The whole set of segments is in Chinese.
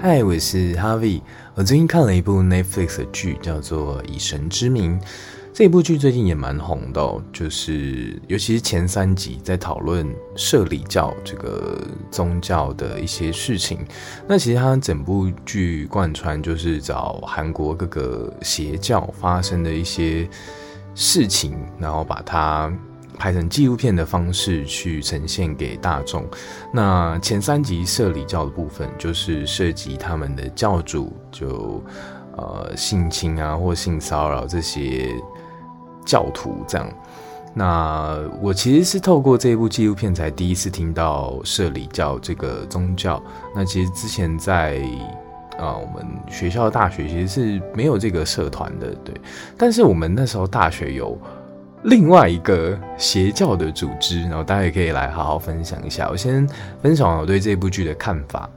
嗨，我是 Harvie。我最近看了一部 Netflix 的剧，叫做《以神之名》。这部剧最近也蛮红的，就是尤其是前三集在讨论摄理教这个宗教的一些事情。那其实它整部剧贯穿就是找韩国各个邪教发生的一些事情，然后把它。拍成纪录片的方式去呈现给大众。那前三集摄理教的部分，就是涉及他们的教主就呃性侵啊或性骚扰这些教徒这样。那我其实是透过这部纪录片才第一次听到摄理教这个宗教。那其实之前在啊、呃、我们学校的大学其实是没有这个社团的，对。但是我们那时候大学有。另外一个邪教的组织，然后大家也可以来好好分享一下。我先分享我对这部剧的看法。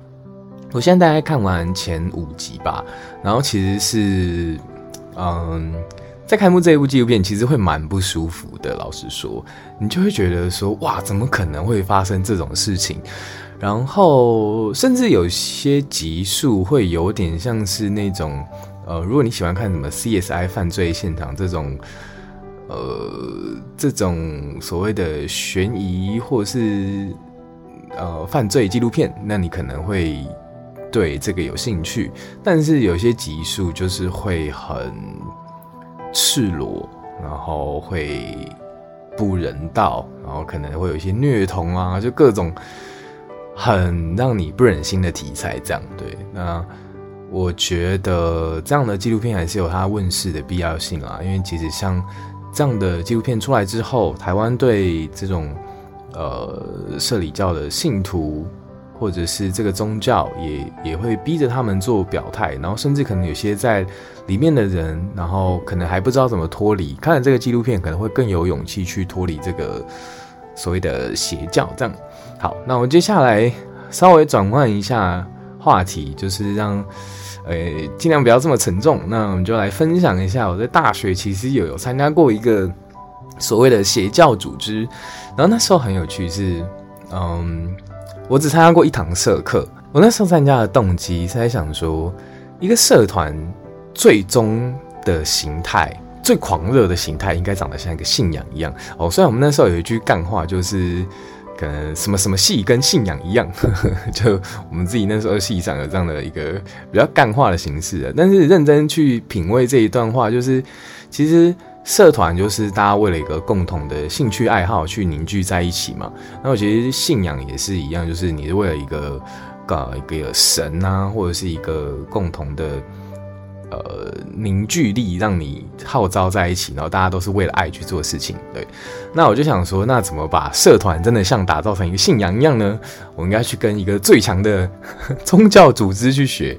我现在大概看完前五集吧，然后其实是，嗯，在开幕这一部纪录片，其实会蛮不舒服的。老实说，你就会觉得说，哇，怎么可能会发生这种事情？然后，甚至有些集数会有点像是那种，呃，如果你喜欢看什么 CSI 犯罪现场这种。呃，这种所谓的悬疑或是呃犯罪纪录片，那你可能会对这个有兴趣。但是有些集数就是会很赤裸，然后会不人道，然后可能会有一些虐童啊，就各种很让你不忍心的题材。这样对，那我觉得这样的纪录片还是有它问世的必要性啊，因为其实像。这样的纪录片出来之后，台湾对这种呃社理教的信徒，或者是这个宗教也，也会逼着他们做表态，然后甚至可能有些在里面的人，然后可能还不知道怎么脱离，看了这个纪录片可能会更有勇气去脱离这个所谓的邪教。这样，好，那我们接下来稍微转换一下话题，就是让。呃，尽量不要这么沉重。那我们就来分享一下，我在大学其实有有参加过一个所谓的邪教组织。然后那时候很有趣是，嗯，我只参加过一堂社课。我那时候参加的动机是在想说，一个社团最终的形态、最狂热的形态，应该长得像一个信仰一样。哦，虽然我们那时候有一句干话，就是。可能什么什么系跟信仰一样，呵呵，就我们自己那时候系上有这样的一个比较干话的形式的。但是认真去品味这一段话，就是其实社团就是大家为了一个共同的兴趣爱好去凝聚在一起嘛。那我觉得信仰也是一样，就是你是为了一个搞一个神啊，或者是一个共同的。呃，凝聚力让你号召在一起，然后大家都是为了爱去做事情。对，那我就想说，那怎么把社团真的像打造成一个信仰一样呢？我应该去跟一个最强的 宗教组织去学。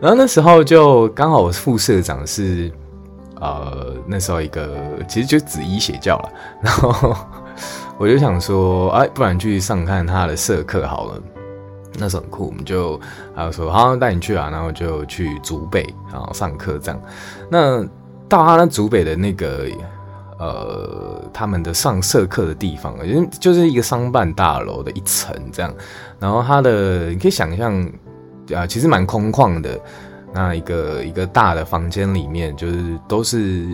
然后那时候就刚好我副社长是呃，那时候一个其实就紫衣邪教了。然后我就想说，哎，不然去上看他的社课好了。那时候很酷，我们就还有说好带你去啊，然后就去竹北，然后上课这样。那到他那竹北的那个呃，他们的上社课的地方，因为就是一个商办大楼的一层这样。然后他的你可以想象啊，其实蛮空旷的。那一个一个大的房间里面，就是都是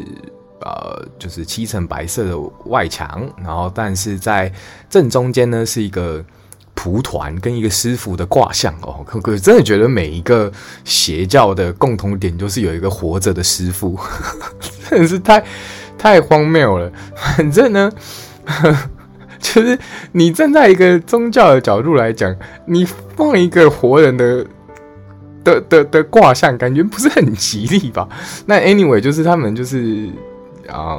呃，就是漆层白色的外墙，然后但是在正中间呢是一个。蒲团跟一个师傅的卦象哦，可可真的觉得每一个邪教的共同点就是有一个活着的师傅，真的是太太荒谬了。反正呢，就是你站在一个宗教的角度来讲，你放一个活人的的的的卦象，感觉不是很吉利吧？那 anyway，就是他们就是啊，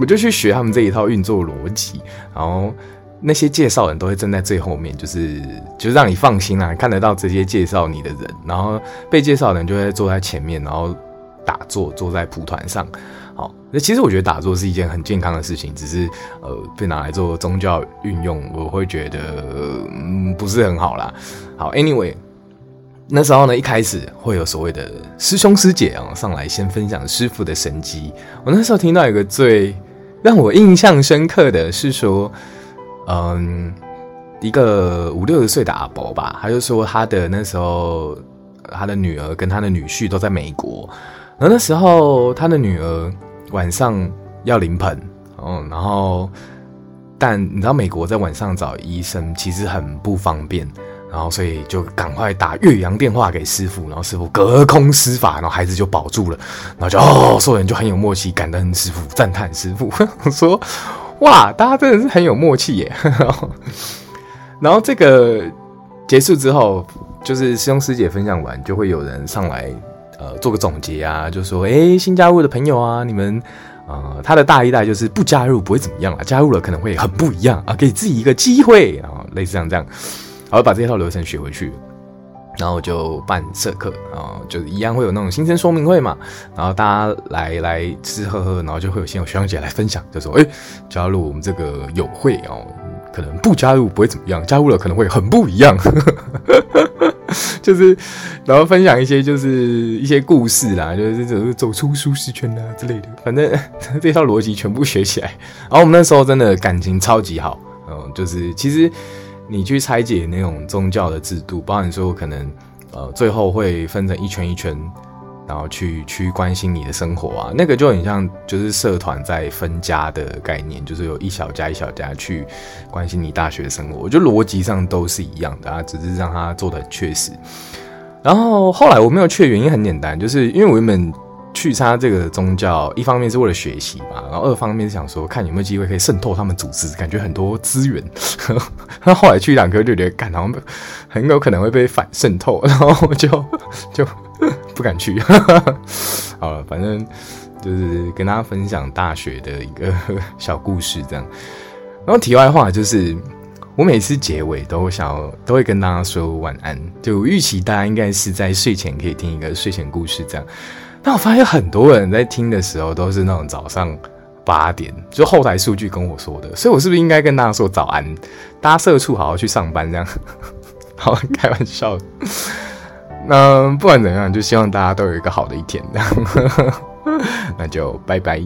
我就去学他们这一套运作逻辑，然后。那些介绍人都会站在最后面，就是就是让你放心啊，看得到这些介绍你的人，然后被介绍人就会坐在前面，然后打坐，坐在蒲团上。好，那其实我觉得打坐是一件很健康的事情，只是呃被拿来做宗教运用，我会觉得嗯不是很好啦。好，Anyway，那时候呢，一开始会有所谓的师兄师姐啊上来先分享师父的神迹。我那时候听到一个最让我印象深刻的是说。嗯，一个五六十岁的阿伯吧，他就说他的那时候他的女儿跟他的女婿都在美国，然后那时候他的女儿晚上要临盆，嗯，然后但你知道美国在晚上找医生其实很不方便，然后所以就赶快打岳阳电话给师傅，然后师傅隔空施法，然后孩子就保住了，然后就哦，所有人就很有默契，感恩师傅，赞叹师傅，说哇，大家真的是很有默契耶，然后这个。结束之后，就是师兄师姐分享完，就会有人上来，呃，做个总结啊，就说，哎，新加入的朋友啊，你们，呃，他的大一代就是不加入不会怎么样啊，加入了可能会很不一样啊，给自己一个机会啊，类似像这样，然后把这套流程学回去，然后就办社课啊，就一样会有那种新生说明会嘛，然后大家来来吃吃喝喝，然后就会有先有学长姐来分享，就说，哎，加入我们这个友会哦。可能不加入不会怎么样，加入了可能会很不一样。就是，然后分享一些就是一些故事啦，就是走走出舒适圈啊之类的。反正这套逻辑全部学起来。然后我们那时候真的感情超级好，嗯，就是其实你去拆解那种宗教的制度，包含说可能呃最后会分成一圈一圈。然后去去关心你的生活啊，那个就很像就是社团在分家的概念，就是有一小家一小家去关心你大学生活，我觉得逻辑上都是一样的啊，只是让他做的确实。然后后来我没有去的原因很简单，就是因为我原本去参加这个宗教，一方面是为了学习嘛，然后二方面是想说看有没有机会可以渗透他们组织，感觉很多资源。那 后来去两科就觉得，感觉很有可能会被反渗透，然后就 就。不敢去，好了，反正就是跟大家分享大学的一个小故事，这样。然后题外话就是，我每次结尾都想都会跟大家说晚安，就预期大家应该是在睡前可以听一个睡前故事这样。但我发现很多人在听的时候都是那种早上八点，就后台数据跟我说的，所以我是不是应该跟大家说早安？大家社畜好好去上班这样。好，开玩笑。那不管怎样，就希望大家都有一个好的一天。那就拜拜。